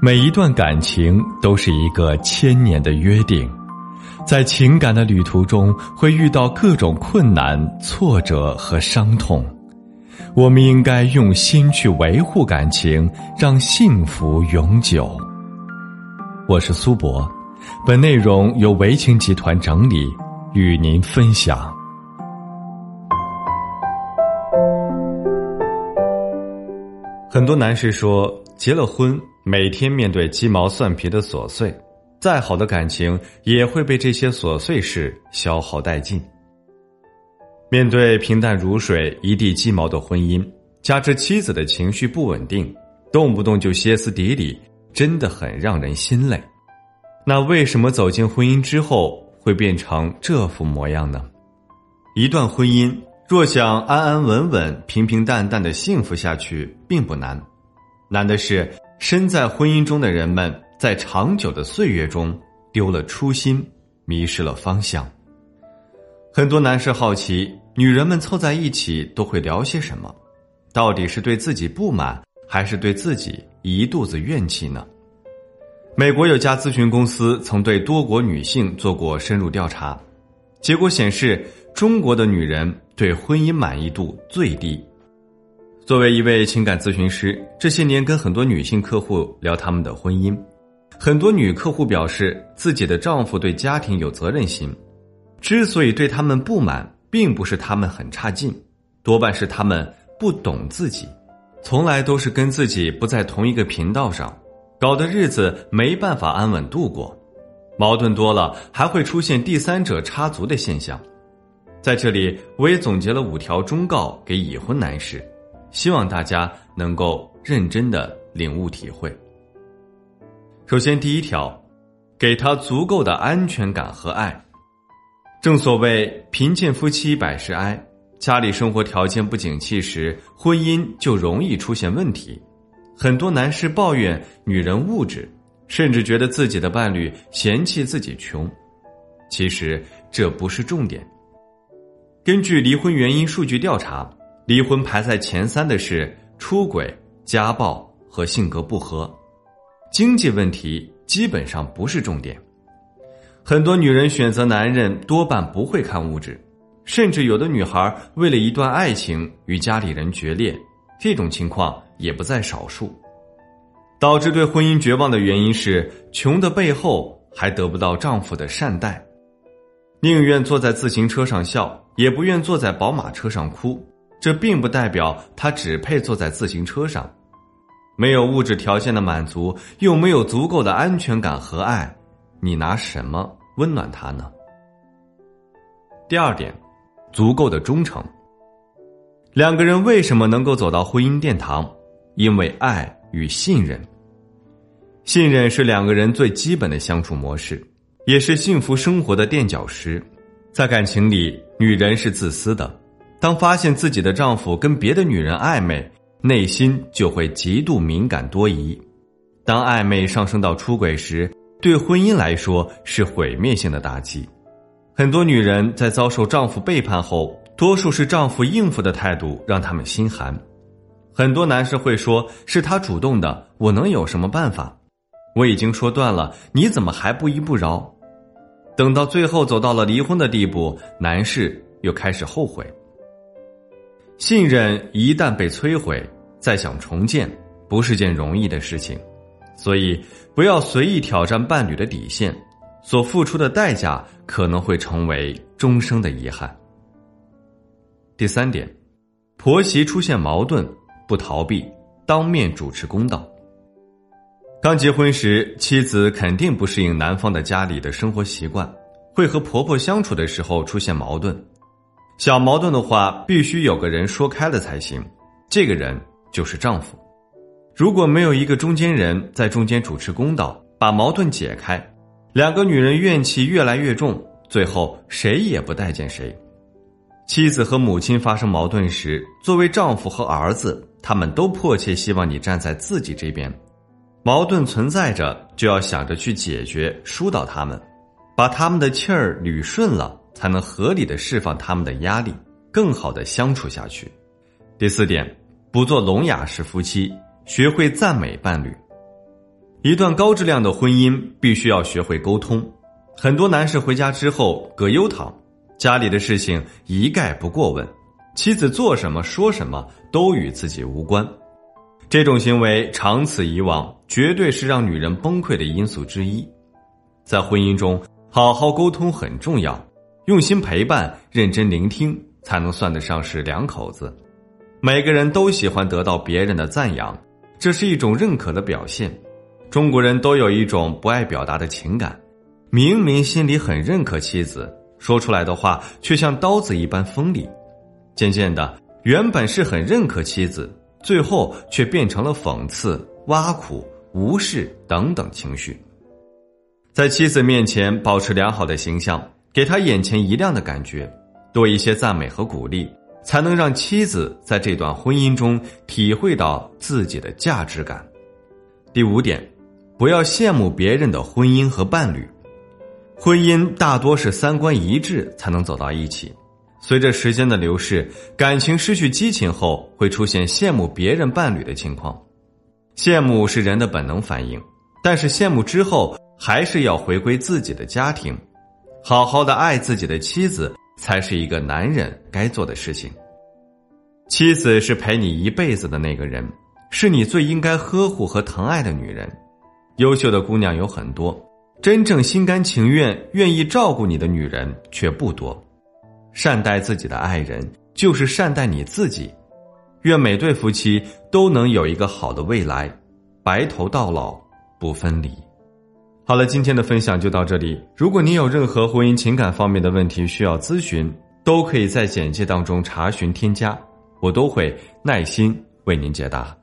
每一段感情都是一个千年的约定，在情感的旅途中会遇到各种困难、挫折和伤痛，我们应该用心去维护感情，让幸福永久。我是苏博，本内容由维情集团整理，与您分享。很多男士说，结了婚。每天面对鸡毛蒜皮的琐碎，再好的感情也会被这些琐碎事消耗殆尽。面对平淡如水、一地鸡毛的婚姻，加之妻子的情绪不稳定，动不动就歇斯底里，真的很让人心累。那为什么走进婚姻之后会变成这副模样呢？一段婚姻若想安安稳稳、平平淡淡的幸福下去，并不难，难的是。身在婚姻中的人们，在长久的岁月中丢了初心，迷失了方向。很多男士好奇，女人们凑在一起都会聊些什么？到底是对自己不满，还是对自己一肚子怨气呢？美国有家咨询公司曾对多国女性做过深入调查，结果显示，中国的女人对婚姻满意度最低。作为一位情感咨询师，这些年跟很多女性客户聊他们的婚姻，很多女客户表示自己的丈夫对家庭有责任心，之所以对他们不满，并不是他们很差劲，多半是他们不懂自己，从来都是跟自己不在同一个频道上，搞得日子没办法安稳度过，矛盾多了还会出现第三者插足的现象。在这里，我也总结了五条忠告给已婚男士。希望大家能够认真的领悟体会。首先，第一条，给他足够的安全感和爱。正所谓贫贱夫妻百事哀，家里生活条件不景气时，婚姻就容易出现问题。很多男士抱怨女人物质，甚至觉得自己的伴侣嫌弃自己穷。其实这不是重点。根据离婚原因数据调查。离婚排在前三的是出轨、家暴和性格不合，经济问题基本上不是重点。很多女人选择男人多半不会看物质，甚至有的女孩为了一段爱情与家里人决裂，这种情况也不在少数。导致对婚姻绝望的原因是穷的背后还得不到丈夫的善待，宁愿坐在自行车上笑，也不愿坐在宝马车上哭。这并不代表他只配坐在自行车上，没有物质条件的满足，又没有足够的安全感和爱，你拿什么温暖他呢？第二点，足够的忠诚。两个人为什么能够走到婚姻殿堂？因为爱与信任。信任是两个人最基本的相处模式，也是幸福生活的垫脚石。在感情里，女人是自私的。当发现自己的丈夫跟别的女人暧昧，内心就会极度敏感多疑。当暧昧上升到出轨时，对婚姻来说是毁灭性的打击。很多女人在遭受丈夫背叛后，多数是丈夫应付的态度让他们心寒。很多男士会说：“是他主动的，我能有什么办法？我已经说断了，你怎么还不依不饶？”等到最后走到了离婚的地步，男士又开始后悔。信任一旦被摧毁，再想重建不是件容易的事情，所以不要随意挑战伴侣的底线，所付出的代价可能会成为终生的遗憾。第三点，婆媳出现矛盾不逃避，当面主持公道。刚结婚时，妻子肯定不适应男方的家里的生活习惯，会和婆婆相处的时候出现矛盾。小矛盾的话，必须有个人说开了才行。这个人就是丈夫。如果没有一个中间人在中间主持公道，把矛盾解开，两个女人怨气越来越重，最后谁也不待见谁。妻子和母亲发生矛盾时，作为丈夫和儿子，他们都迫切希望你站在自己这边。矛盾存在着，就要想着去解决，疏导他们，把他们的气儿捋顺了。才能合理的释放他们的压力，更好的相处下去。第四点，不做聋哑式夫妻，学会赞美伴侣。一段高质量的婚姻必须要学会沟通。很多男士回家之后葛优躺，家里的事情一概不过问，妻子做什么说什么都与自己无关。这种行为长此以往，绝对是让女人崩溃的因素之一。在婚姻中，好好沟通很重要，用心陪伴、认真聆听，才能算得上是两口子。每个人都喜欢得到别人的赞扬，这是一种认可的表现。中国人都有一种不爱表达的情感，明明心里很认可妻子，说出来的话却像刀子一般锋利。渐渐的，原本是很认可妻子。最后却变成了讽刺、挖苦、无视等等情绪。在妻子面前保持良好的形象，给他眼前一亮的感觉，多一些赞美和鼓励，才能让妻子在这段婚姻中体会到自己的价值感。第五点，不要羡慕别人的婚姻和伴侣。婚姻大多是三观一致才能走到一起。随着时间的流逝，感情失去激情后，会出现羡慕别人伴侣的情况。羡慕是人的本能反应，但是羡慕之后，还是要回归自己的家庭，好好的爱自己的妻子，才是一个男人该做的事情。妻子是陪你一辈子的那个人，是你最应该呵护和疼爱的女人。优秀的姑娘有很多，真正心甘情愿、愿意照顾你的女人却不多。善待自己的爱人，就是善待你自己。愿每对夫妻都能有一个好的未来，白头到老不分离。好了，今天的分享就到这里。如果您有任何婚姻情感方面的问题需要咨询，都可以在简介当中查询添加，我都会耐心为您解答。